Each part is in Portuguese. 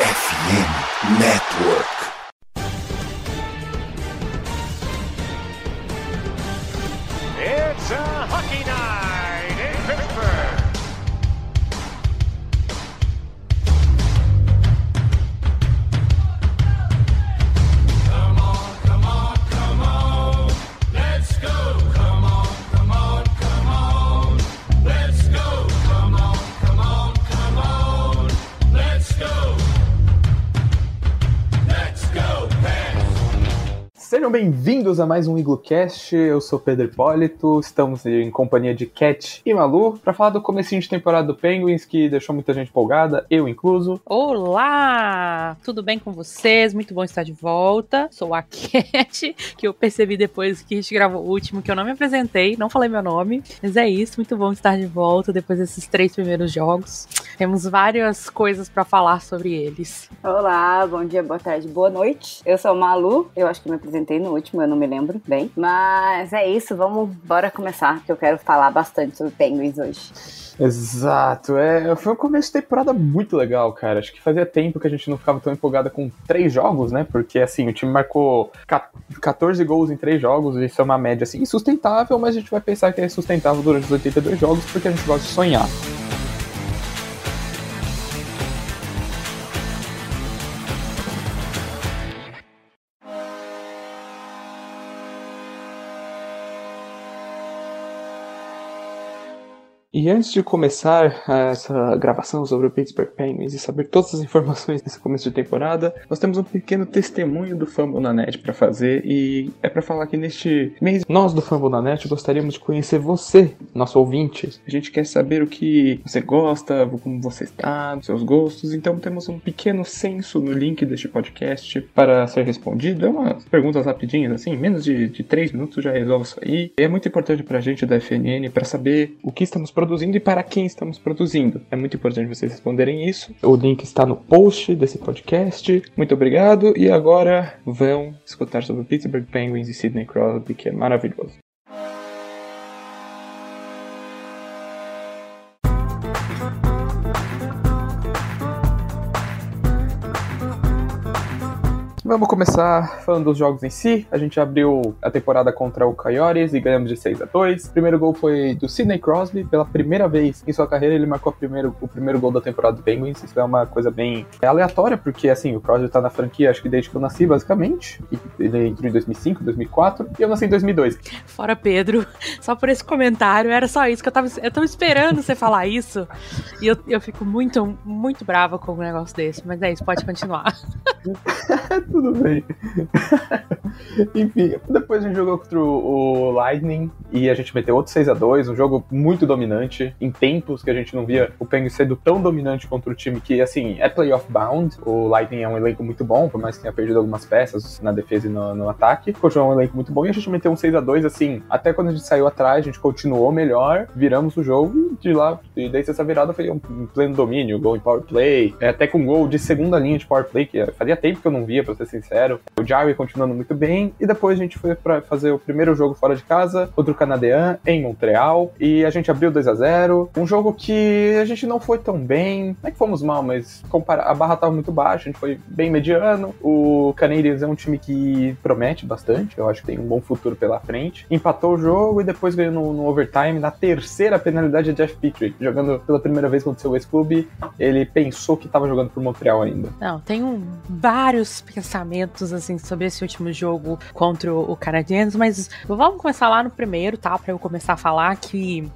FM Network. Sejam bem-vindos a mais um IgloCast. Eu sou Pedro Hipólito. Estamos em companhia de Cat e Malu para falar do comecinho de temporada do Penguins que deixou muita gente empolgada, eu incluso. Olá! Tudo bem com vocês? Muito bom estar de volta. Sou a Cat, que eu percebi depois que a gente gravou o último que eu não me apresentei, não falei meu nome. Mas é isso, muito bom estar de volta depois desses três primeiros jogos. Temos várias coisas para falar sobre eles. Olá, bom dia, boa tarde, boa noite. Eu sou Malu, eu acho que me apresentei no último, eu não me lembro bem. Mas é isso, vamos bora começar, que eu quero falar bastante sobre Penguins hoje. Exato, é, foi um começo de temporada muito legal, cara. Acho que fazia tempo que a gente não ficava tão empolgada com três jogos, né? Porque assim, o time marcou 14 gols em três jogos, isso é uma média assim insustentável, mas a gente vai pensar que é sustentável durante os 82 jogos porque a gente gosta de sonhar. E antes de começar essa gravação sobre o Pittsburgh Penguins e saber todas as informações desse começo de temporada, nós temos um pequeno testemunho do Fumble na Net para fazer e é para falar que neste mês nós do Fumble na Net gostaríamos de conhecer você, nosso ouvinte. A gente quer saber o que você gosta, como você está, seus gostos, então temos um pequeno censo no link deste podcast para ser respondido. É umas perguntas rapidinhas assim, menos de, de 3 minutos já resolve isso aí. E é muito importante pra gente da FNN para saber o que estamos produzindo e para quem estamos produzindo. É muito importante vocês responderem isso. O link está no post desse podcast. Muito obrigado e agora vão escutar sobre Pittsburgh Penguins e Sidney Crosby, que é maravilhoso. Vamos começar falando dos jogos em si. A gente abriu a temporada contra o Coyotes e ganhamos de 6 a 2 O primeiro gol foi do Sidney Crosby. Pela primeira vez em sua carreira, ele marcou primeiro, o primeiro gol da temporada do Penguins. Isso é uma coisa bem aleatória, porque assim, o Crosby tá na franquia acho que desde que eu nasci, basicamente. Ele entrou em 2005, 2004 e eu nasci em 2002. Fora Pedro, só por esse comentário, era só isso que eu tava, eu tava esperando você falar isso. E eu, eu fico muito, muito brava com um negócio desse. Mas é isso, pode continuar. Tudo bem. Enfim, depois a gente jogou contra o Lightning e a gente meteu outro 6 a 2 um jogo muito dominante, em tempos que a gente não via o Penguins sendo tão dominante contra o time que, assim, é playoff bound. O Lightning é um elenco muito bom, por mais que tenha perdido algumas peças na defesa e no, no ataque. Continuou um elenco muito bom e a gente meteu um 6 a 2 assim, até quando a gente saiu atrás, a gente continuou melhor, viramos o jogo e de lá, e desde essa virada foi um pleno domínio, gol em power play, é, até com gol de segunda linha de power play, que fazia tempo que eu não via, pra ser sincero. O Jarry continuando muito bem. E depois a gente foi para fazer o primeiro jogo fora de casa contra o Canadian em Montreal. E a gente abriu 2 a 0 Um jogo que a gente não foi tão bem. Não é que fomos mal, mas a barra tava muito baixa, a gente foi bem mediano. O Canadiens é um time que promete bastante. Eu acho que tem um bom futuro pela frente. Empatou o jogo e depois ganhou no, no overtime. Na terceira penalidade é Jeff Petrie, jogando pela primeira vez contra o seu ex-clube. Ele pensou que estava jogando por Montreal ainda. Não, tenho vários pensamentos assim sobre esse último jogo contra o Canadiens, mas vamos começar lá no primeiro, tá? Para eu começar a falar que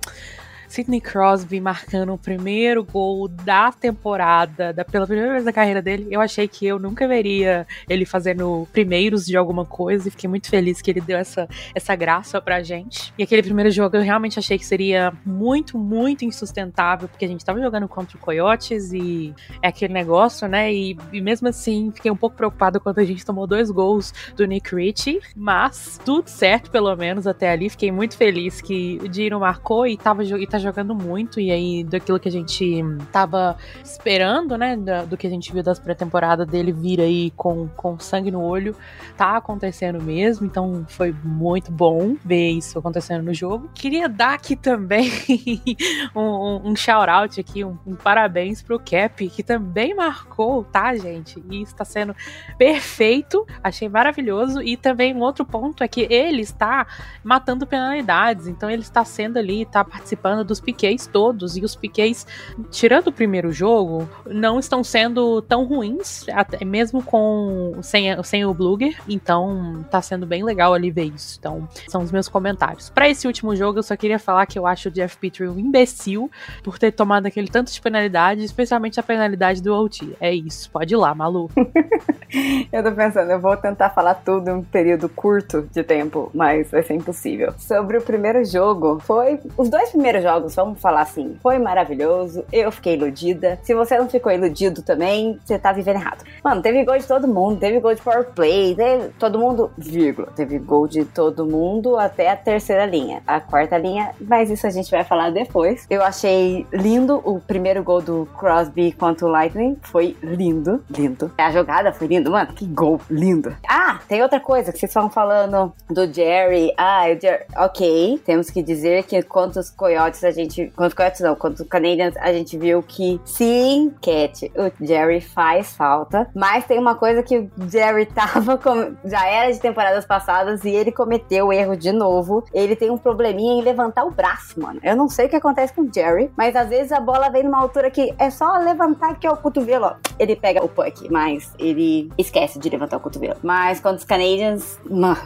Sidney Crosby marcando o primeiro gol da temporada, da, pela primeira vez na carreira dele. Eu achei que eu nunca veria ele fazendo primeiros de alguma coisa e fiquei muito feliz que ele deu essa, essa graça pra gente. E aquele primeiro jogo eu realmente achei que seria muito, muito insustentável, porque a gente tava jogando contra o Coyotes e é aquele negócio, né? E, e mesmo assim fiquei um pouco preocupado quando a gente tomou dois gols do Nick Ritchie, mas tudo certo pelo menos até ali. Fiquei muito feliz que o Dino marcou e tava, e tá jogando muito, e aí daquilo que a gente tava esperando, né? Do, que a gente viu das pré-temporadas dele vir aí com, com sangue no olho, tá acontecendo mesmo, então foi muito bom ver isso acontecendo no jogo. Queria dar aqui também um, um, um shout-out aqui, um, um parabéns pro Cap, que também marcou, tá, gente? E está sendo perfeito, achei maravilhoso. E também um outro ponto é que ele está matando penalidades, então ele está sendo ali, está participando dos piqueis todos, e os piqueis, tirando o primeiro jogo, não estão sendo tão ruins, até mesmo com sem, sem o Bluger, então tá sendo bem legal ali ver isso. Então, são os meus comentários. Para esse último jogo, eu só queria falar que eu acho o Jeff Petrie um imbecil por ter tomado aquele tanto de penalidade, especialmente a penalidade do OT. É isso, pode ir lá, Malu. eu tô pensando, eu vou tentar falar tudo em um período curto de tempo, mas vai ser impossível. Sobre o primeiro jogo, foi. Os dois primeiros jogos, vamos falar assim, foi maravilhoso. Eu fiquei iludida. Se você não ficou iludido também, você tá vivendo errado. Mano, teve gol de todo mundo, teve gol de power play, teve todo mundo, vírgula, teve gol de todo mundo até a terceira linha. A quarta linha, mas isso a gente vai falar depois. Eu achei lindo o primeiro gol do Crosby contra o Lightning. Foi lindo, lindo. A jogada foi linda, mano. Que gol lindo. Ah, tem outra coisa que vocês estão falando do Jerry. Ah, o Jerry. Ok, temos que dizer que quantos coiotes a gente. Quantos coiotes não, quantos Canadians a gente viu que sim, Cat, o Jerry faz falta. Mas tem uma coisa que o Jerry tava. Com... Já era de temporadas passadas e ele cometeu o erro de novo. Ele tem um probleminha em levantar o braço, mano. Eu não sei o que acontece com o Jerry, mas às vezes a bola vem numa altura que é só levantar aqui o cotovelo, ó. Ele pega o puck, mas ele esquece de levantar o cotovelo. Mas quando os Canadians, mano,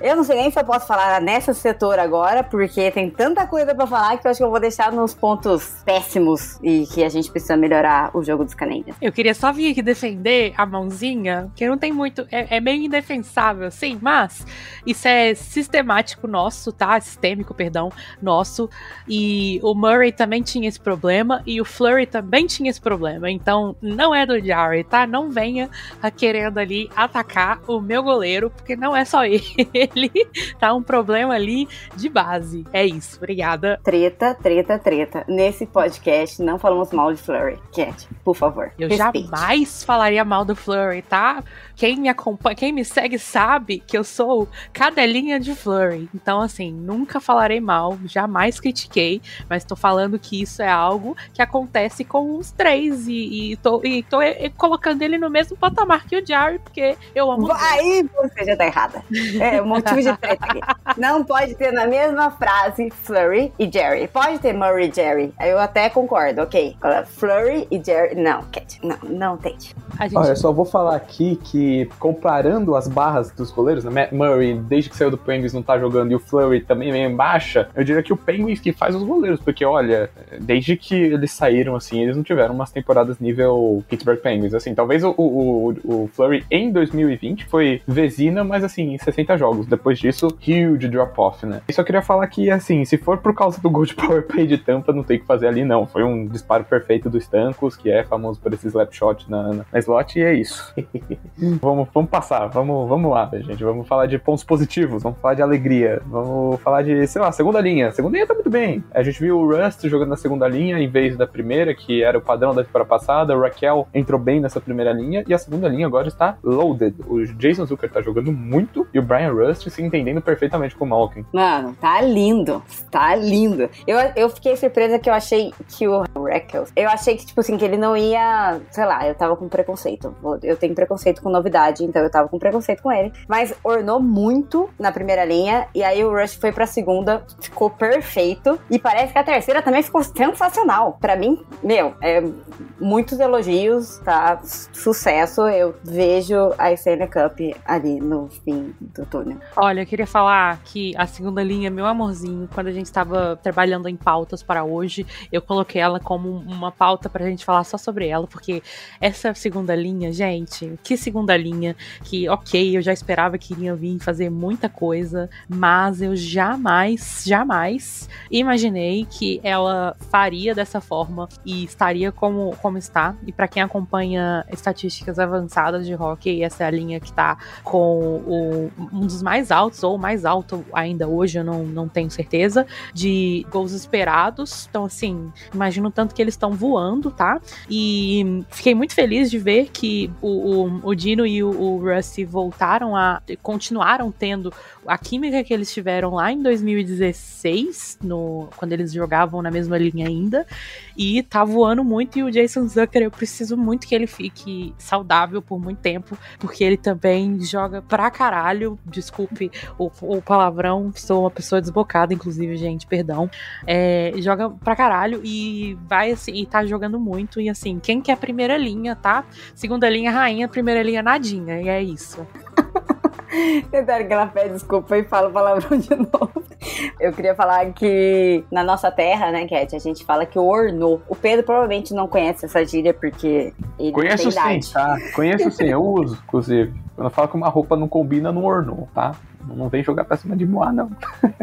eu não sei nem se eu posso falar nessa setor agora, porque tem tanta coisa para falar que eu acho que eu vou deixar nos pontos péssimos e que a gente precisa melhorar o jogo dos Canadians. Eu queria só vir aqui defender a mãozinha, que não tem muito, é, é meio indefensável, sim, mas isso é sistemático nosso, tá? Sistêmico, perdão, nosso. E o Murray também tinha esse problema e o Flurry também tinha esse problema. Então, não é do Jarry, tá? Não venha querendo ali atacar o meu goleiro, porque não é só ele. tá um problema ali de base. É isso, obrigada. Treta, treta, treta. Nesse podcast não falamos mal de Flurry. Cat, por favor. Eu respeite. jamais falaria mal do Flurry, tá? Quem me acompanha, quem me segue sabe que eu sou cadelinha de Flurry. Então, assim, nunca falarei mal, jamais critiquei, mas tô falando que isso é algo que acontece com os três e, e, tô, e tô colocando ele no mesmo patamar que o Jerry, porque eu amo. Aí você já tá errada. É o motivo de treta aqui. Não pode ter na mesma frase Flurry e Jerry. Pode ter Murray e Jerry. Eu até concordo, ok. Flurry e Jerry. Não, Cat. Não, não tente. Gente... Olha, eu só vou falar aqui que comparando as barras dos goleiros, né? Murray, desde que saiu do Penguins, não tá jogando, e o Flurry também vem em baixa, eu diria que o Penguins que faz os goleiros, porque olha, desde que eles saíram, assim, eles não tiveram umas temporadas nível Pittsburgh Penguins, assim, talvez o, o, o Flurry em 2020 foi vezina, mas assim, em 60 jogos, depois disso, huge drop-off, né? E só queria falar que, assim, se for por causa do gol de power play de Tampa, não tem o que fazer ali, não, foi um disparo perfeito do Stankos, que é famoso por esse slap shot na, na, na slot, e é isso. vamos, vamos passar, vamos, vamos lá, gente, vamos falar de pontos positivos, vamos falar de alegria, vamos falar de, sei lá, segunda linha, segunda linha tá muito bem, a gente viu o Rust jogando na segunda linha em vez da primeira, que era o padrão da temporada passada. O Raquel entrou bem nessa primeira linha e a segunda linha agora está loaded. O Jason Zucker tá jogando muito e o Brian Rust se entendendo perfeitamente com o Malkin. Mano, tá lindo. Tá lindo. Eu, eu fiquei surpresa que eu achei que o Raquel, eu achei que, tipo assim, que ele não ia, sei lá, eu tava com preconceito. Eu tenho preconceito com novidade, então eu tava com preconceito com ele. Mas ornou muito na primeira linha e aí o Rush foi pra segunda, ficou perfeito. E parece que a terceira também ficou sensacional. Para mim, meu, é muitos elogios, tá? Sucesso. Eu vejo a Stanley Cup ali no fim do túnel. Olha, eu queria falar que a segunda linha, meu amorzinho, quando a gente estava trabalhando em pautas para hoje, eu coloquei ela como uma pauta pra gente falar só sobre ela, porque essa segunda linha, gente, que segunda linha, que ok, eu já esperava que iriam vir fazer muita coisa, mas eu jamais, jamais imaginei que ela faria dessa forma e estaria como, como está. E para quem acompanha acompanha estatísticas avançadas de hockey, essa é a linha que tá com o, um dos mais altos, ou mais alto ainda hoje, eu não, não tenho certeza, de gols esperados. Então, assim, imagino tanto que eles estão voando, tá? E fiquei muito feliz de ver que o, o, o Dino e o, o Rusty voltaram a. continuaram tendo a química que eles tiveram lá em 2016, no, quando eles jogavam na mesma linha ainda, e tá voando muito. E o Jason Zucker, eu preciso muito que ele fique saudável por muito tempo, porque ele também joga pra caralho. Desculpe o, o palavrão, sou uma pessoa desbocada, inclusive, gente, perdão. É, joga pra caralho e vai assim, e tá jogando muito. E assim, quem quer primeira linha, tá? Segunda linha, rainha, primeira linha, nadinha. E é isso. Tentaram que ela pede desculpa e fala o palavrão de novo. Eu queria falar que na nossa terra, né, Cat, a gente fala que o ornou. O Pedro provavelmente não conhece essa gíria porque ele Conheço não tem sim, idade. tá? Conheço sim, eu uso, inclusive. Quando eu falo que uma roupa não combina, não ornou, tá? Não vem jogar pra cima de Moá, não.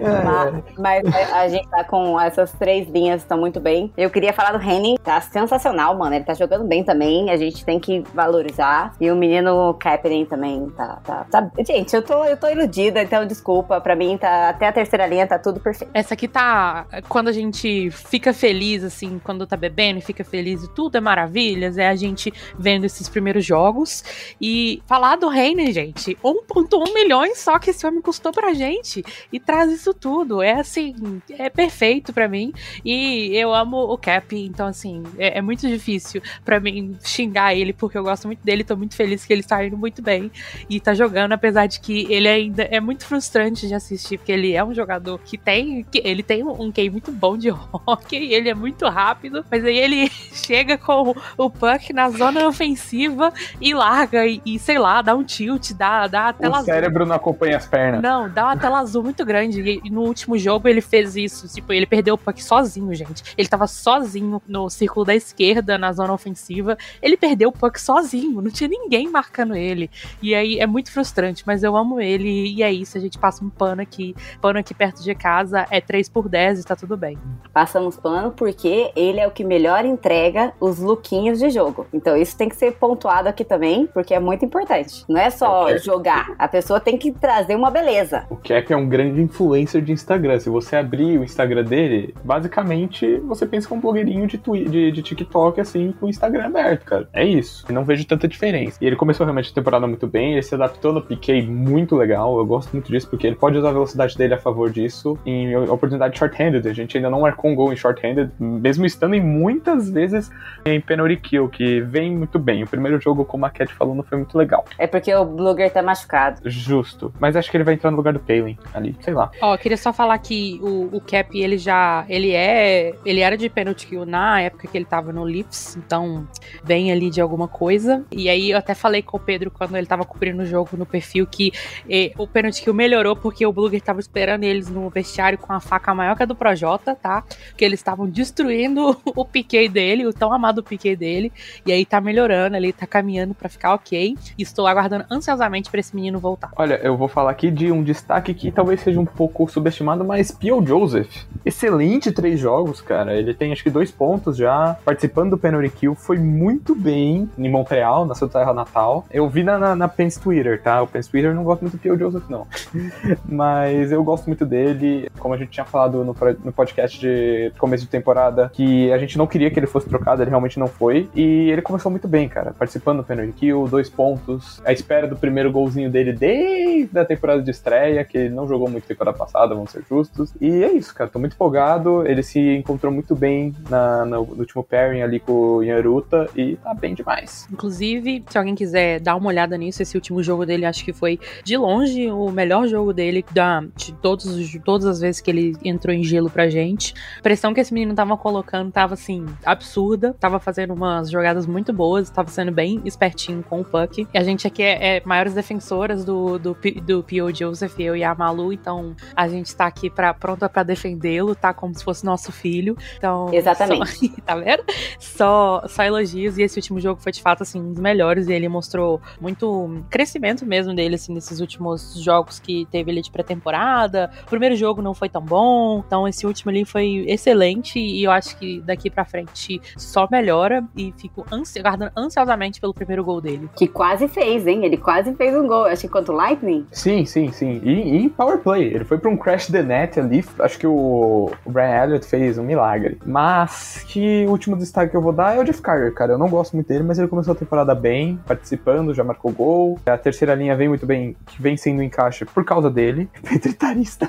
Ma- Mas a, a gente tá com essas três linhas, estão muito bem. Eu queria falar do Henning, tá sensacional, mano. Ele tá jogando bem também. A gente tem que valorizar. E o menino Kaepernick também tá, tá, tá- Gente, eu tô, eu tô iludida, então desculpa. Pra mim, tá, até a terceira linha tá tudo perfeito. Essa aqui tá. Quando a gente fica feliz, assim, quando tá bebendo e fica feliz e tudo é maravilhas, é a gente vendo esses primeiros jogos. E falar do Reiner, gente, 1,1 milhões só que esse homem custou pra gente. E traz isso tudo. É assim, é perfeito pra mim. E eu amo o Cap, então, assim, é, é muito difícil pra mim xingar ele, porque eu gosto muito dele, tô muito feliz que ele tá indo muito bem e tá jogando, apesar de que ele ainda é muito frustrante de assistir, porque ele é um jogador que tem. que ele tem um QI muito bom de hockey, ele é muito rápido, mas aí ele chega com o puck na zona ofensiva e larga e, e, sei lá, dá um tilt, dá, dá a tela O azul. cérebro não acompanha as pernas. Não, dá uma tela azul muito grande. E, no último jogo ele fez isso. Tipo, ele perdeu o puck sozinho, gente. Ele tava sozinho no círculo da esquerda, na zona ofensiva. Ele perdeu o puck sozinho. Não tinha ninguém marcando ele. E aí é muito frustrante, mas eu amo ele. E é isso. A gente passa um pano aqui. Pano aqui perto de casa é 3 por 10 e tá tudo bem. Passamos pano porque ele é o que melhor entrega os lookinhos de jogo. Então isso tem que ser pontuado aqui também, porque é muito importante. Não é só jogar. A pessoa tem que trazer uma beleza. O Cap é um grande influencer de Instagram. Se você abrir o Instagram dele, basicamente você pensa que é um blogueirinho de, twi- de, de TikTok, assim, com o Instagram aberto, cara. É isso. E não vejo tanta diferença. E ele começou realmente a temporada muito bem, ele se adaptou no piquei muito legal. Eu gosto muito disso, porque ele pode usar a velocidade dele a favor disso em oportunidade short-handed. A gente ainda não marcou um gol em short-handed, mesmo estando em muitas vezes em penalty kill, que vem muito bem. O primeiro jogo, como a Cat falou, não foi muito legal. É porque o Blugger tá machucado. Justo. Mas acho que ele vai entrar no lugar do Palin ali. Sei lá. Ó, eu queria só falar que o, o Cap, ele já. Ele é. Ele era de penalty kill na época que ele tava no Leafs, então vem ali de alguma coisa. E aí eu até falei com o Pedro quando ele tava cobrindo o jogo no perfil que eh, o penalty kill melhorou porque o Bluger tava esperando eles no vestiário com a faca maior que a do Projota, tá? Porque eles estavam destruindo o piquet dele, o tão amado piquet dele. E aí tá melhorando, ele tá caminhando pra ficar ok. E estou aguardando ansiosamente pra esse menino voltar. Olha, eu vou falar aqui de um destaque que talvez seja um pouco subestimado, mas Pio Joseph. Excelente três jogos, cara. Ele tem acho que dois pontos já. Participando do penalty kill, foi muito bem em Montreal, na sua terra natal. Eu vi na, na, na Pens Twitter, tá? O Pens Twitter não gosta muito do Pio Joseph, não. mas eu gosto muito dele. Como a gente tinha falado no, no podcast de começo de temporada, que a gente não queria que ele fosse trocado, ele realmente não foi. E ele começou muito bem, cara. Participando do penalty kill, dois pontos. A espera do primeiro golzinho dele desde a temporada de estreia, que ele não jogou muito temporada passada, vamos ser justos. E é isso, cara. Tô muito empolgado. Ele se encontrou muito bem na, no, no último pairing ali com o Yaruta e tá bem demais. Inclusive, se alguém quiser dar uma olhada nisso, esse último jogo dele acho que foi de longe o melhor jogo dele da, de todos, os- todas as vezes que ele entrou em gelo pra gente. A pressão que esse menino tava colocando tava assim, absurda. Tava fazendo umas jogadas muito boas, tava sendo bem espertinho com o puck. E a gente aqui é, é maiores defensoras do, do P- do P.O. Joseph, eu e a Malu, então a gente tá aqui pra, pronta pra defendê-lo, tá? Como se fosse nosso filho. Então, Exatamente. só- tá vendo? Só, só elogios, e esse último jogo foi de fato, assim, um dos melhores, e ele mostrou muito crescimento mesmo dele, assim, nesses últimos jogos que teve ali de pré-temporada. O primeiro jogo não foi tão bom, então esse último ali foi excelente, e eu acho que daqui pra frente só melhora, e fico ansi aguardando ansiosamente pelo primeiro gol dele. Que quase fez, hein? Ele quase fez um gol. Acho que contra o Lightning. Sim, sim, sim. E, em power play. Ele foi pra um crash the net ali. Acho que o, Brian Elliott fez um milagre. Mas que último destaque que eu vou dar é o Jeff Carter, cara. Eu não gosto muito dele, mas ele começou a temporada bem, participando, já marcou gol. A terceira linha vem muito bem, que vem sendo encaixe por causa dele. Petritarista.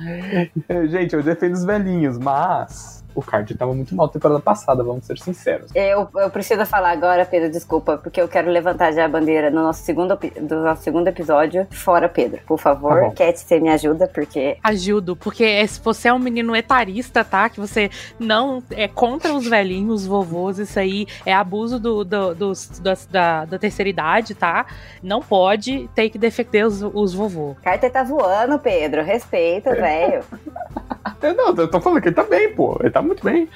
Gente, eu defendo os velhinhos, mas o Carter tava muito mal temporada passada, vamos ser sinceros. Eu, eu preciso falar agora, Pedro, desculpa, porque eu quero levantar já a bandeira no nosso segundo, do nosso segundo episódio. Fora, Pedro. Por Tá favor, bom. Cat, você me ajuda, porque Ajudo, porque é- se você é um menino etarista, tá? Que você não é contra os velhinhos, os vovôs, isso aí é abuso do, do- dos- das- da, da terceira idade, tá? Não pode ter que defender os, os vovô. Carter tá voando, Pedro. Respeita, velho. Eu não, eu tô falando que ele tá bem, pô. Ele tá muito bem.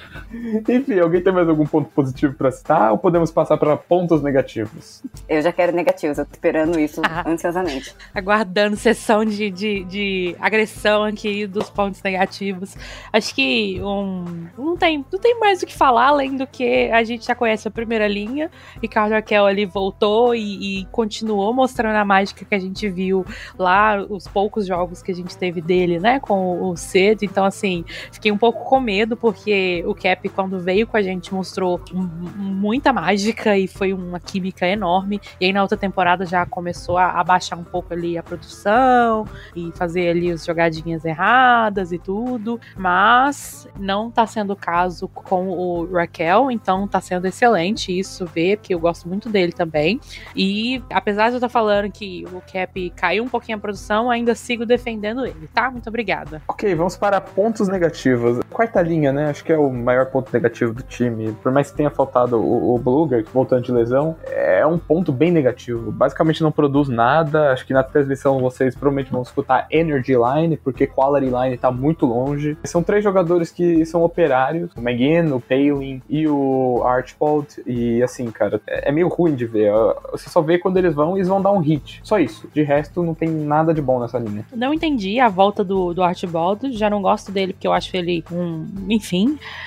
Enfim, alguém tem mais algum ponto positivo pra citar ou podemos passar pra pontos negativos? Eu já quero negativos, eu tô esperando isso Ah. ansiosamente. Aguardando sessão de, de, de agressão aqui dos pontos negativos. Acho que um, não, tem, não tem mais o que falar, além do que a gente já conhece a primeira linha. Ricardo Raquel ali voltou e, e continuou mostrando a mágica que a gente viu lá, os poucos jogos que a gente teve dele, né, com o Ced. Então, assim, fiquei um pouco com medo, porque o Cap, quando veio com a gente, mostrou muita mágica e foi uma química enorme. E aí, na outra temporada, já começou a, a baixar um pouco ali a produção e fazer ali as jogadinhas erradas e tudo. Mas não tá sendo o caso com o Raquel, então tá sendo excelente isso ver, porque eu gosto muito dele também. E apesar de eu estar falando que o Cap caiu um pouquinho a produção, ainda sigo defendendo ele, tá? Muito obrigada. Ok, vamos para pontos negativos. Quarta linha, né? Acho que é o maior ponto negativo do time. Por mais que tenha faltado o, o Bluger, voltando de lesão, é um ponto bem negativo. Basicamente não produz nada. Acho que na transmissão vocês provavelmente vão escutar Energy Line, porque Quality Line tá muito longe. São três jogadores que são operários: o McGinn, o Palin e o Archibald. E assim, cara, é é meio ruim de ver. Você só vê quando eles vão e eles vão dar um hit. Só isso. De resto, não tem nada de bom nessa linha. Não entendi a volta do, do Archibald, já não gosto dele porque eu acho ele um. Enfim,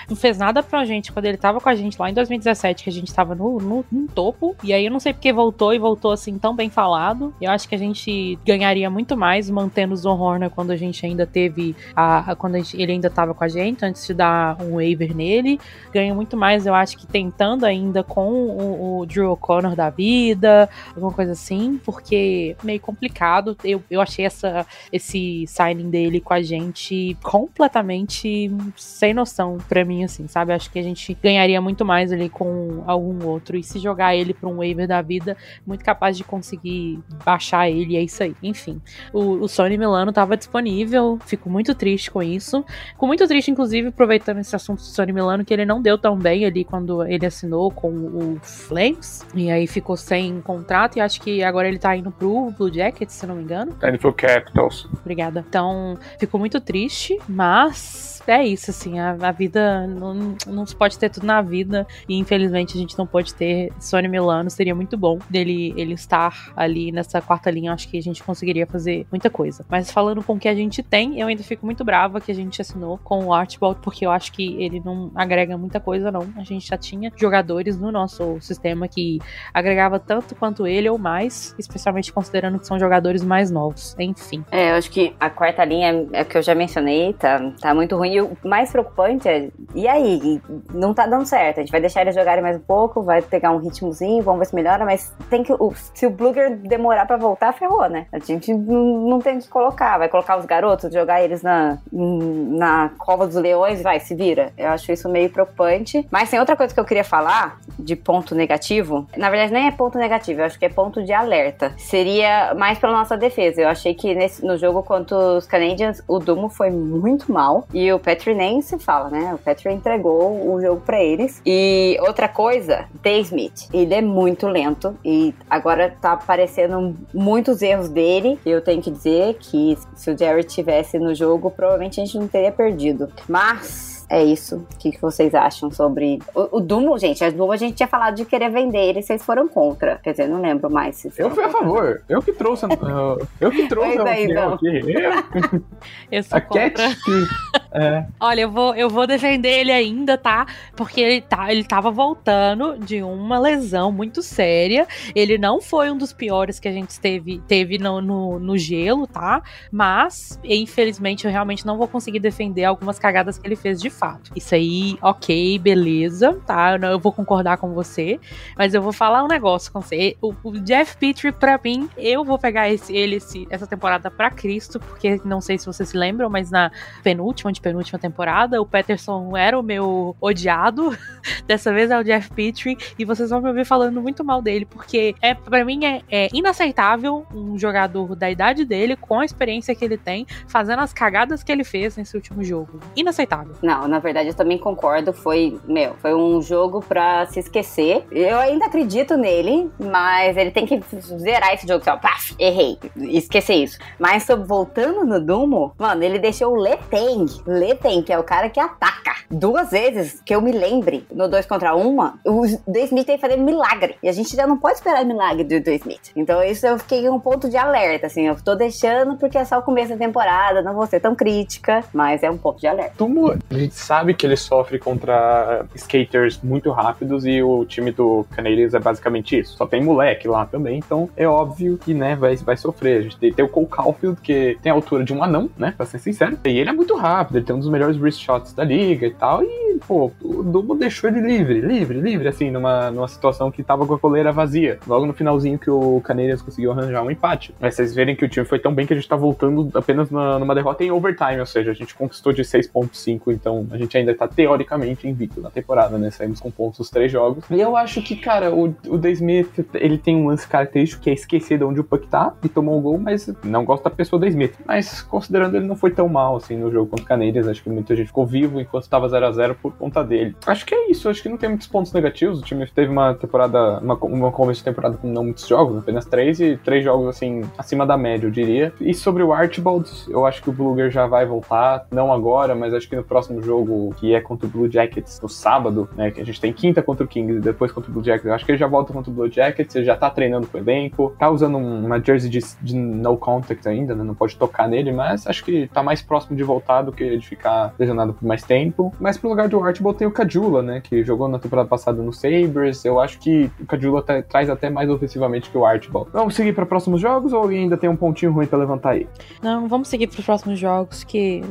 não fez nada pra gente quando ele tava com a gente lá em 2017, que a gente tava no, no, no topo. E aí eu não sei porque voltou e voltou assim tão bem falado. Eu acho que a gente ganharia muito mais mantendo o Zon Horner quando a gente ainda teve. A, a- quando gente- ele ainda tava com a gente, antes de dar um waiver nele. Ganha muito mais, eu acho que tentando ainda com o, o Drew O'Connor da vida, alguma coisa assim, porque meio complicado. Eu, eu achei essa, esse signing dele com a gente completamente sem noção pra mim, assim, sabe? Acho que a gente ganharia muito mais ali com algum outro. E se jogar ele pra um waiver da vida, muito capaz de conseguir baixar ele, é isso aí. Enfim, o, o Sony Milano tava disponível, fico muito triste com isso. Fico muito triste, inclusive, aproveitando esse assunto do Sony Milano, que ele não deu tão bem ali quando ele assinou com o Flames. E aí ficou sem contrato e acho que agora ele tá indo pro Blue Jackets, se não me engano. Ele foi Capitals. Obrigada. Então, ficou muito triste, mas é isso, assim, a, a vida não, não se pode ter tudo na vida e infelizmente a gente não pode ter Sony Milano, seria muito bom dele ele estar ali nessa quarta linha, acho que a gente conseguiria fazer muita coisa. Mas falando com o que a gente tem, eu ainda fico muito brava que a gente assinou com o Archibald, porque eu acho que ele não agrega muita coisa não. A gente já tinha jogadores no nosso sistema que agregava tanto quanto ele ou mais, especialmente considerando que são jogadores mais novos. Enfim. É, eu acho que a quarta linha é que eu já mencionei, tá, tá muito ruim. E o mais preocupante é, e aí? Não tá dando certo. A gente vai deixar eles jogarem mais um pouco, vai pegar um ritmozinho, vamos ver se melhora, mas tem que. se o Bluger demorar pra voltar, ferrou, né? A gente não, tem o que colocar. Vai colocar os garotos, jogar eles na, na cova dos leões, vai, se vira. Eu acho isso meio preocupante. Mas tem outra coisa que eu queria falar de ponto negativo. Na verdade, nem é ponto negativo, eu acho que é ponto de alerta. Seria mais pela nossa defesa. Eu achei que nesse, no jogo contra os Canadiens, o Dumo foi muito mal. E o Petri nem se fala, né? O Petri entregou o jogo para eles. E outra coisa, Day Smith. Ele é muito lento e agora tá aparecendo muitos erros dele. Eu tenho que dizer que se o Jerry tivesse no jogo, provavelmente a gente não teria perdido. Mas é isso. O que, que vocês acham sobre. O, o Dumo, gente, a Dumo a gente tinha falado de querer vender ele, vocês foram contra. Quer dizer, não lembro mais se Eu fui a favor. Eu que trouxe. uh, eu que trouxe Pois a é, opinião então. aqui. Eu sou A Cat. contra. que- é, Olha, eu vou, eu vou defender ele ainda, tá? Porque ele, tá, ele tava voltando de uma lesão muito séria. Ele não foi um dos piores que a gente teve, teve no, no, no gelo, tá? Mas, infelizmente, eu realmente não vou conseguir defender algumas cagadas que ele fez de fato. Isso aí, ok, beleza, tá? Eu, não- eu vou concordar com você. Mas eu vou falar um negócio com você. O, o Jeff Petrie, pra mim, eu vou pegar esse, ele esse- essa temporada pra Cristo, porque não sei se vocês se lembram, mas na penúltima, de penúltima temporada, o Peterson era o meu odiado. Dessa vez é o Jeff Petrie. E vocês vão me ouvir falando muito mal dele, porque é para mim é, é inaceitável um jogador da idade dele, com a experiência que ele tem, fazendo as cagadas que ele fez nesse último jogo. Inaceitável. Não, na verdade eu também concordo. Foi, meu, foi um jogo pra se esquecer. Eu ainda acredito nele, mas ele tem que zerar esse jogo. Só, paf, errei. Esquecer isso. Mas voltando no Dumo, mano, ele deixou o Leteng. Leteng, que é o cara que ataca. Duas vezes que eu me lembre, no 2 contra 1, o The Smith tem que fazer milagre. E a gente já não pode esperar milagre do The Smith. Então isso eu fiquei um ponto de alerta, assim. Eu tô deixando porque é só o começo da temporada, não vou ser tão crítica, mas é um ponto de alerta. Tumo, a gente sabe que ele sofre contra skaters muito rápidos e o time do Canadiens é basicamente isso. Só tem moleque lá também, então é óbvio que, né, vai, vai sofrer. A gente tem, tem o Cole Caulfield, que tem a altura de um anão, né, pra ser sincero. E ele é muito rápido, ele tem um dos melhores wrist shots da liga tal. E, pô, o Dumo deixou ele livre, livre, livre, assim, numa, numa situação que tava com a coleira vazia. Logo no finalzinho que o Canadiens conseguiu arranjar um empate. Mas vocês verem que o time foi tão bem que a gente tá voltando apenas na- numa derrota em overtime, ou seja, a gente conquistou de 6.5, então a gente ainda tá teoricamente invicto na temporada, né? Saímos com pontos os três jogos. E eu acho que, cara, o, o The Smith, ele tem um lance característico que é esquecer de onde o puck tá e tomou um gol, mas não gosta da pessoa do Smith. Mas considerando ele não foi tão mal assim no jogo contra o Canadiens, acho que muita gente ficou vivo enquanto tava 0 a 0 por conta dele. Acho que é isso, acho que não tem muitos pontos negativos. O time teve uma temporada, uma, uma começo de temporada com não muitos jogos, apenas três e três jogos assim acima da média, eu diria. E sobre o Archibald, eu acho que o Bluger já vai voltar, não agora, mas acho que no próximo jogo, que é contra o Blue Jackets no sábado, né, que a gente tem quinta contra o Kings e depois contra o Blue Jackets, eu acho que ele já volta contra o Blue Jackets, ele já tá treinando com o elenco, tá usando um- uma jersey de, de no contact ainda, né, não pode tocar nele, mas acho que tá mais próximo de voltar do que de ficar lesionado por mais tempo. Mas pro lugar do Archibald tem o Kajula, né, que jogou na temporada passada no Sabres, eu acho que o Kajula tá- traz até mais ofensivamente que o Archibald. Vamos seguir para próximos jogos ou alguém ainda tem um pontinho ruim pra levantar aí? Não, vamos seguir pros próximos jogos, que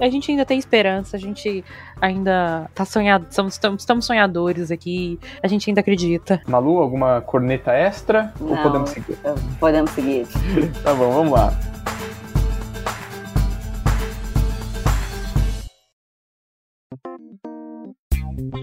a gente ainda tem esperança, a gente ainda tá sonhado, estamos, estamos sonhadores aqui, a gente ainda acredita. Malu, alguma corneta extra? Ou Não. podemos seguir? Podemos seguir. Tá bom, vamos lá. Bye.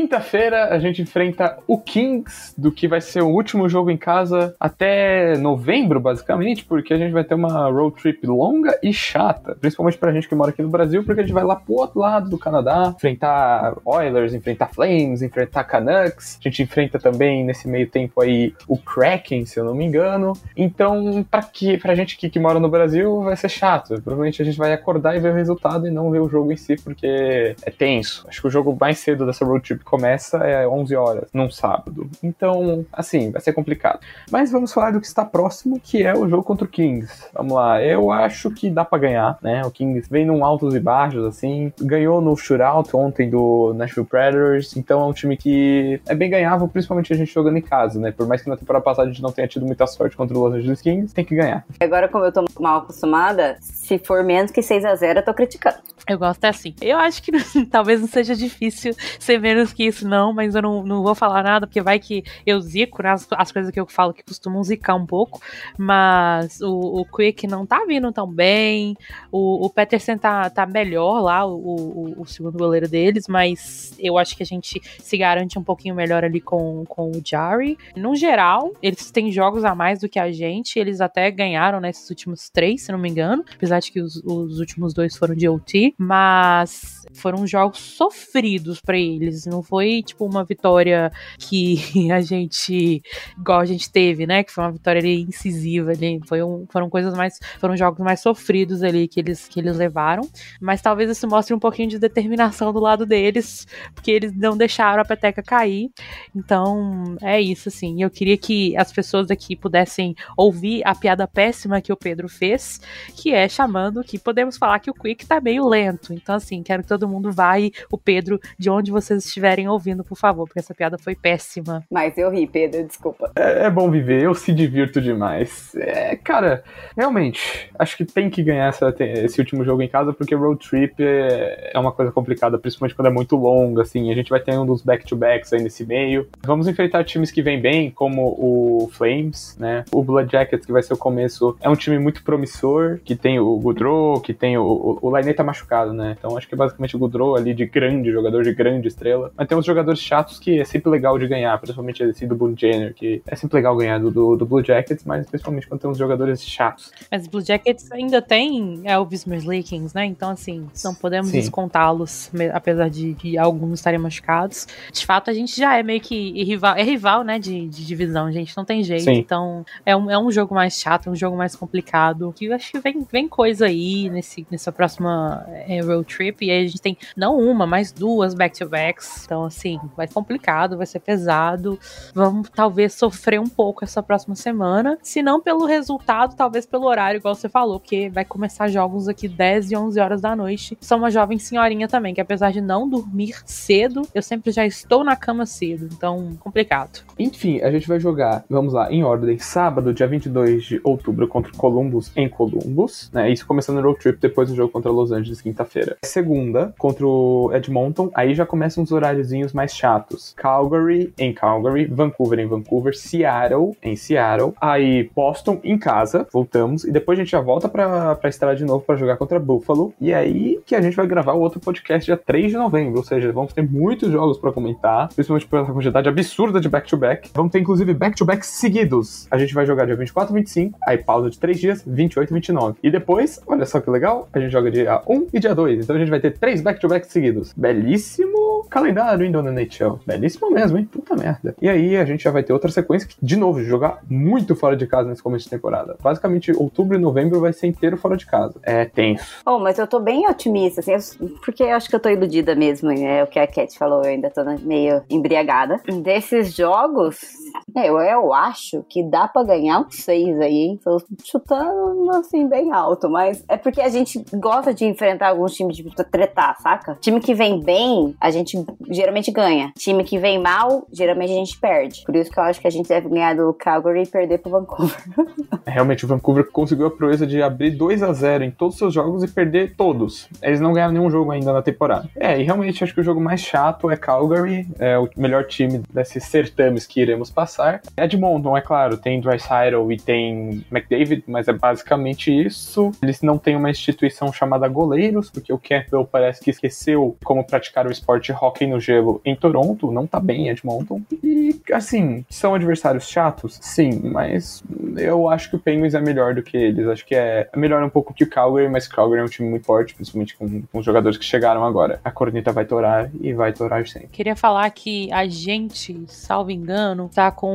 Quinta-feira a gente enfrenta o Kings, do que vai ser o último jogo em casa até novembro, basicamente, porque a gente vai ter uma road trip longa e chata, principalmente pra gente que mora aqui no Brasil, porque a gente vai lá pro outro lado do Canadá, enfrentar Oilers, enfrentar Flames, enfrentar Canucks. A gente enfrenta também nesse meio tempo aí o Kraken, se eu não me engano. Então, pra, que, pra gente aqui que mora no Brasil, vai ser chato. Provavelmente a gente vai acordar e ver o resultado e não ver o jogo em si, porque é tenso. Acho que o jogo mais cedo dessa road trip começa é 11 horas, num sábado. Então, assim, vai ser complicado. Mas vamos falar do que está próximo, que é o jogo contra o Kings. Vamos lá, eu acho que dá pra ganhar, né? O Kings vem num altos e baixos, assim. Ganhou no shootout ontem do Nashville Predators, então é um time que é bem ganhável, principalmente a gente jogando em casa, né? Por mais que na temporada passada a gente não tenha tido muita sorte contra o Los Angeles Kings, tem que ganhar. Agora, como eu tô mal acostumada, se for menos que 6 a 0 eu tô criticando. Eu gosto é assim. Eu acho que talvez não seja difícil ser menos que que isso, não, mas eu não, não vou falar nada, porque vai que eu zico, né? As, as coisas que eu falo que costumam zicar um pouco. Mas o, o Quick não tá vindo tão bem. O, o Peterson tá, tá melhor lá, o, o, o, segundo goleiro deles, mas eu acho que a gente se garante um pouquinho melhor ali com, com o Jari. No geral, eles têm jogos a mais do que a gente. Eles até ganharam nesses últimos três, se não me engano. Apesar de que os, os últimos dois foram de OT. Mas foram jogos sofridos para eles. Não foi tipo uma vitória que a gente igual a gente teve, né? Que foi uma vitória ali incisiva ali. Foi um, foram coisas mais foram jogos mais sofridos ali que eles que eles levaram. Mas talvez isso mostre um pouquinho de determinação do lado deles, porque eles não deixaram a peteca cair. Então é isso assim. Eu queria que as pessoas aqui pudessem ouvir a piada péssima que o Pedro fez, que é chamando que podemos falar que o Quick tá meio lento. Então assim, quero que todo mundo vai, o Pedro, de onde vocês estiverem ouvindo, por favor, porque essa piada foi péssima. Mas eu ri, Pedro, desculpa. É, é bom viver, eu se divirto demais. É, cara, realmente, acho que tem que ganhar essa, esse último jogo em casa, porque road trip é, é uma coisa complicada, principalmente quando é muito longa, assim, a gente vai ter um dos back-to-backs aí nesse meio. Vamos enfrentar times que vêm bem, como o Flames, né? O Blood Jackets, que vai ser o começo, é um time muito promissor, que tem o Goudreau, que tem o, o, o Lainet tá machucado, né? Então acho que é basicamente o Goudreau ali de grande, jogador de grande estrela. Mas tem uns jogadores chatos que é sempre legal de ganhar, principalmente esse do Blue Jenner, que é sempre legal ganhar do, do, do, Blue Jackets, mas principalmente quando tem uns jogadores chatos. Mas Blue Jackets ainda tem Elvis Merzlikins, né? Então, assim, não podemos descontá-los, apesar de, de, alguns estarem machucados. De fato, a gente já é meio que rival, é rival, né, de, de divisão, gente, não tem jeito. Sim. Então, é um, é um jogo mais chato, um jogo mais complicado, que eu acho que vem, vem coisa aí nesse, nessa próxima é, road trip, e aí a gente tem não uma, mas duas back-to-backs. Então, assim, vai ser complicado, vai ser pesado. Vamos talvez sofrer um pouco essa próxima semana. Se não pelo resultado, talvez pelo horário, igual você falou, porque vai começar jogos aqui 10 e 11 horas da noite. Sou uma jovem senhorinha também, que apesar de não dormir cedo, eu sempre já estou na cama cedo. Então, complicado. Enfim, a gente vai jogar, vamos lá, em ordem, sábado, dia 22 de outubro, contra Columbus em Columbus, né? Isso começando no road trip, depois do jogo contra Los Angeles, quinta-feira. Segunda, contra o Edmonton, aí já começam os horáriozinhos mais chatos. Calgary em Calgary, Vancouver em Vancouver, Seattle em Seattle, aí Boston em casa, voltamos, e depois a gente já volta pra, pra estrada de novo para jogar contra Buffalo, e aí que a gente vai gravar o outro podcast dia 3 de novembro, ou seja, vamos ter muitos jogos para comentar, principalmente pela quantidade absurda de back-to-back. -back. Vamos ter inclusive back-to-back seguidos. A gente vai jogar dia 24 e 25, aí pausa de 3 dias, 28 e 29. E depois, olha só que legal, a gente joga dia 1 e dia 2, então a gente vai ter três back-to-back seguidos. Belíssimo calendário, hein, dona NHL? Belíssimo mesmo, hein? Puta merda. E aí a gente já vai ter outra sequência que, de novo, jogar muito fora de casa nesse começo de temporada. Basicamente, outubro e novembro vai ser inteiro fora de casa. É tenso. Oh, mas eu tô bem otimista, assim, porque eu acho que eu tô iludida mesmo, é o que a Cat falou, eu ainda tô meio embriagada. Desses jogos, eu, eu acho que dá pra ganhar uns seis aí, hein? Tô chutando, assim, bem alto, mas é porque a gente gosta de enfrentar alguns times de tretar, saca? Time que vem bem, a gente geralmente ganha. Time que vem mal, geralmente a gente perde. Por isso que eu acho que a gente deve ganhar do Calgary e perder pro Vancouver. É, realmente, o Vancouver conseguiu a proeza de abrir 2 a 0 em todos os seus jogos e perder todos. Eles não ganharam nenhum jogo ainda na temporada. É, e realmente acho que o jogo mais chato é Calgary, é o melhor time desses certames que iremos passar. Edmonton, é claro, tem Dreisaitl e tem McDavid, mas é basicamente isso. Eles não têm uma instituição chamada goleiros, porque o Campbell parece que esqueceu como praticar o esporte hockey no gelo em Toronto, não tá bem em Edmonton. E, assim, são adversários chatos? Sim, mas eu acho que o Penguins é melhor do que eles. Acho que é melhor um pouco que o Calgary, mas Calgary é um time muito forte, principalmente com, com os jogadores que chegaram agora. A corneta vai torar e vai torar sempre. Queria falar que a gente, salvo engano, tá com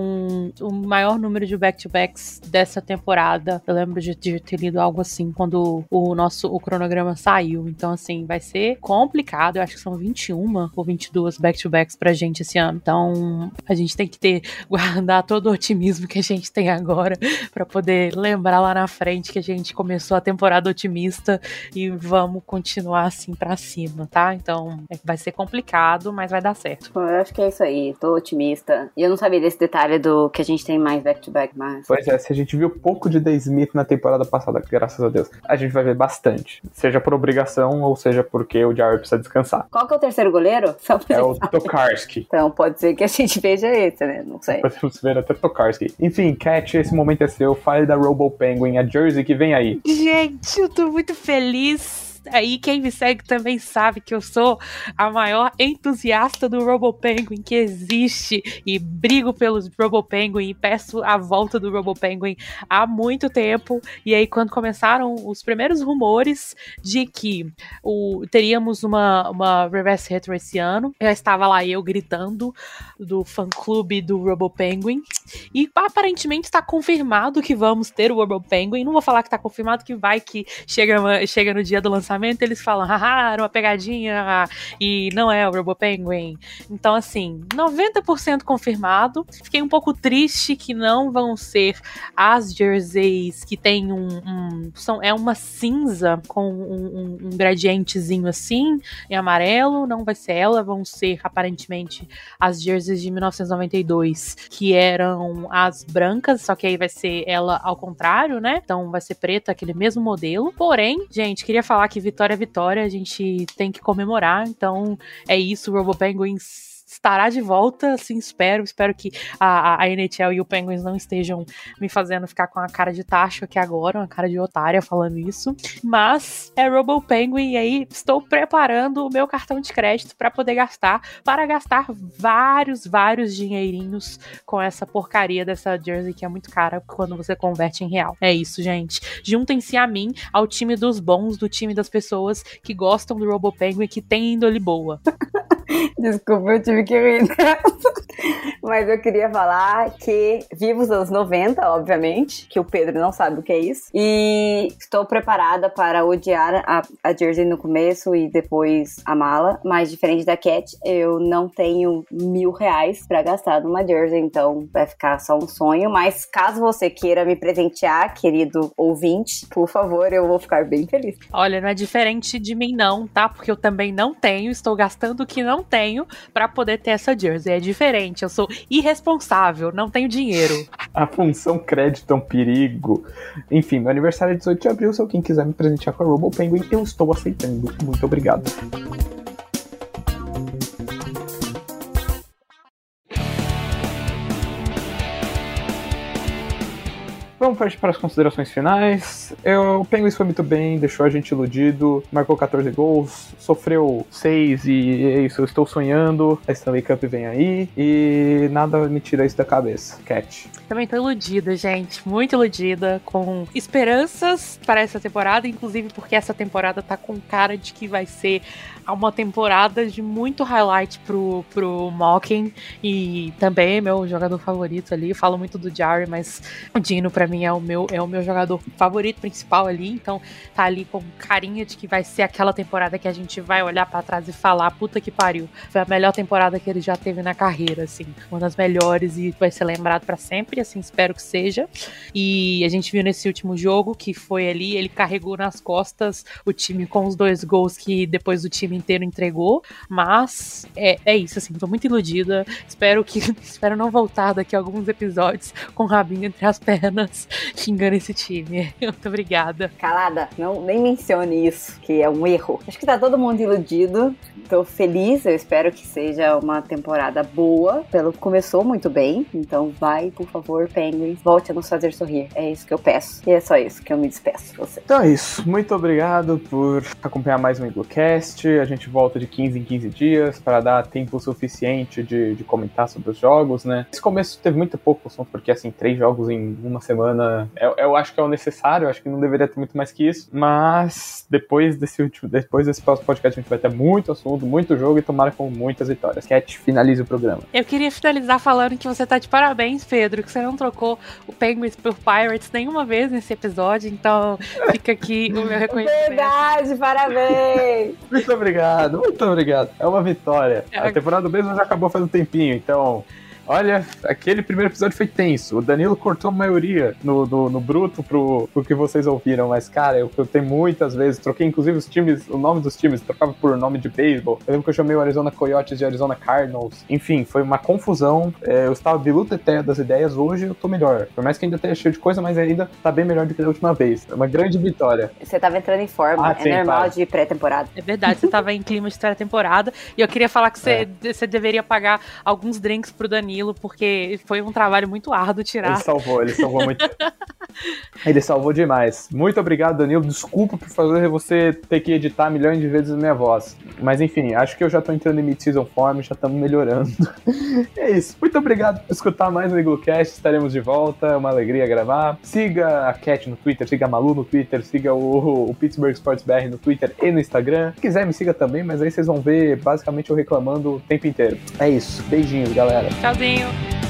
o maior número de back-to-backs dessa temporada. Eu lembro de, de ter lido algo assim quando o nosso o cronograma saiu. Então, assim, vai ser complicado. Eu acho que são 21 ou 22 back-to-backs pra gente esse ano. Então, a gente tem que ter, guardar todo o otimismo que a gente tem agora para poder lembrar lá na frente que a gente começou a temporada otimista e vamos continuar assim para cima, tá? Então é, vai ser complicado, mas vai dar certo. Eu acho que é isso aí, tô otimista. E eu não sabia desse detalhe do que a gente tem mais back-to-back, mas. Pois é, se a gente viu pouco de Day Smith na temporada passada, graças a Deus, a gente vai ver bastante. Seja por obrigação ou seja porque o Jarry precisa descansar. Qual que é o terceiro goleiro? É o. Tokarski. Então pode ser que a gente veja esse, né? Não sei. Podemos ver até Tokarski. Enfim, Cat, esse momento é seu. Fale da Robo Penguin, a Jersey que vem aí. Gente, eu tô muito feliz. Aí quem me segue também sabe que eu sou a maior entusiasta do Robo Penguin que existe e brigo pelos Robo Penguin e peço a volta do Robo Penguin há muito tempo. E aí quando começaram os primeiros rumores de que o, teríamos uma, uma reverse retro esse ano, já estava lá eu gritando do fã clube do Robo Penguin e aparentemente está confirmado que vamos ter o Robo Penguin. Não vou falar que está confirmado que vai que chega, chega no dia do lançamento eles falam, haha, era uma pegadinha e não é o Robo Penguin. Então, assim, 90% confirmado. Fiquei um pouco triste que não vão ser as jerseys que tem um. um- são, é uma cinza com um, um- um gradientezinho assim, em amarelo. Não vai ser ela, vão ser aparentemente as jerseys de 1992, que eram as brancas, só que aí vai ser ela ao contrário, né? Então vai ser preta, aquele mesmo modelo. Porém, gente, queria falar que vitória vitória, a gente tem que comemorar. Então é isso, Robo Penguins estará de volta, assim espero. Espero que a, a- NHL e o Penguins não estejam me fazendo ficar com a cara de tacho aqui agora, uma cara de otária falando isso. Mas é Robo Penguin e aí estou preparando o meu cartão de crédito para poder gastar, para gastar vários, vários dinheirinhos com essa porcaria dessa jersey que é muito cara quando você converte em real. É isso, gente. Juntem-se a mim, ao time dos bons, do time das pessoas que gostam do Robo Penguin, que tem índole boa. Desculpa, eu tive que rir. Mas eu queria falar que vivo os anos 90, obviamente, que o Pedro não sabe o que é isso. E estou preparada para odiar a, a Jersey no começo e depois a mala. Mas diferente da Cat, eu não tenho mil reais para gastar numa Jersey, então vai ficar só um sonho. Mas caso você queira me presentear, querido ouvinte, por favor, eu vou ficar bem feliz. Olha, não é diferente de mim não, tá? Porque eu também não tenho, estou gastando o que não tenho para poder ter essa jersey. É diferente, eu sou irresponsável, não tenho dinheiro. A função crédito é um perigo. Enfim, meu aniversário é 18 de abril. Se alguém quiser me presentear com a Robo Penguin, eu estou aceitando. Muito obrigado. Vamos partir para as considerações finais. Eu, o Penguins foi muito bem, deixou a gente iludido, marcou 14 gols, sofreu 6 e é isso, eu estou sonhando. A Stanley Cup vem aí e nada me tira isso da cabeça. Cat. Também tô iludida, gente, muito iludida, com esperanças para essa temporada, inclusive porque essa temporada tá com cara de que vai ser uma temporada de muito highlight pro, pro Mocking e também é meu jogador favorito ali. Eu falo muito do Jarry, mas o Dino pra mim é o meu é o meu jogador favorito principal ali, então tá ali com carinha de que vai ser aquela temporada que a gente vai olhar pra trás e falar, puta que pariu, foi a melhor temporada que ele já teve na carreira, assim, uma das melhores e vai ser lembrado pra sempre, assim, espero que seja. E a gente viu nesse último jogo que foi ali, ele carregou nas costas o time com os dois gols que depois o time inteiro entregou, mas é, é isso, assim, tô muito iludida, espero que espero não voltar daqui a alguns episódios com o rabinho entre as pernas xingando esse time. Muito obrigada. Calada, não nem mencione isso, que é um erro. Acho que tá todo mundo iludido. Tô feliz, eu espero que seja uma temporada boa. Pelo começou muito bem, então vai, por favor, Penguins, volte a nos fazer sorrir. É isso que eu peço. E é só isso que eu me despeço de você. Então é isso. Muito obrigado por acompanhar mais um Iglocast. A gente volta de 15 em 15 dias para dar tempo suficiente de, de comentar sobre os jogos, né? Esse começo teve muito pouco assunto, porque assim, três jogos em uma semana, eu, eu acho que é o necessário, eu acho que não deveria ter muito mais que isso. Mas depois desse último, depois desse próximo podcast, a gente vai ter muito assunto, muito jogo e tomara com muitas vitórias. Cat, finalize o programa. Eu queria finalizar falando que você tá de parabéns, Pedro, que você não trocou o Penguins por Pirates nenhuma vez nesse episódio, então fica aqui o meu reconhecimento. Verdade, parabéns! Muito obrigado, muito obrigado. É uma vitória. É. A temporada do mesmo já acabou faz um tempinho, então Olha, aquele primeiro episódio foi tenso. O Danilo cortou a maioria no, no, no bruto pro, pro que vocês ouviram, mas, cara, eu, eu tenho muitas vezes, troquei inclusive os times, o nome dos times, trocava por nome de beisebol. Eu lembro que eu chamei o Arizona Coyotes de Arizona Cardinals. Enfim, foi uma confusão. É, eu estava de luta eterna das ideias, hoje eu tô melhor. Por mais que ainda tenha cheio de coisa, mas ainda tá bem melhor do que da última vez. É uma grande vitória. Você tava entrando em forma, Ah, é sim, normal para. de pré-temporada. É verdade, você tava em clima de pré-temporada. E eu queria falar que você, você deveria pagar alguns drinks pro Danilo, porque foi um trabalho muito árduo Ele tirar. salvou, ele salvou muito. ele salvou demais. Muito obrigado, Danilo. Desculpa por fazer você ter que editar milhões de vezes a minha voz. Mas enfim, acho que eu já tô entrando em mid-season form, já estamos melhorando. é isso. Muito obrigado por escutar mais um Iglocast. Estaremos de volta. É uma alegria gravar. Siga a Cat no Twitter, siga a Malu no Twitter, siga o, o Pittsburgh Sports BR no Twitter e no Instagram. Se quiser, me siga também, mas aí vocês vão ver basicamente eu reclamando o tempo inteiro. É isso. Beijinhos, galera. You.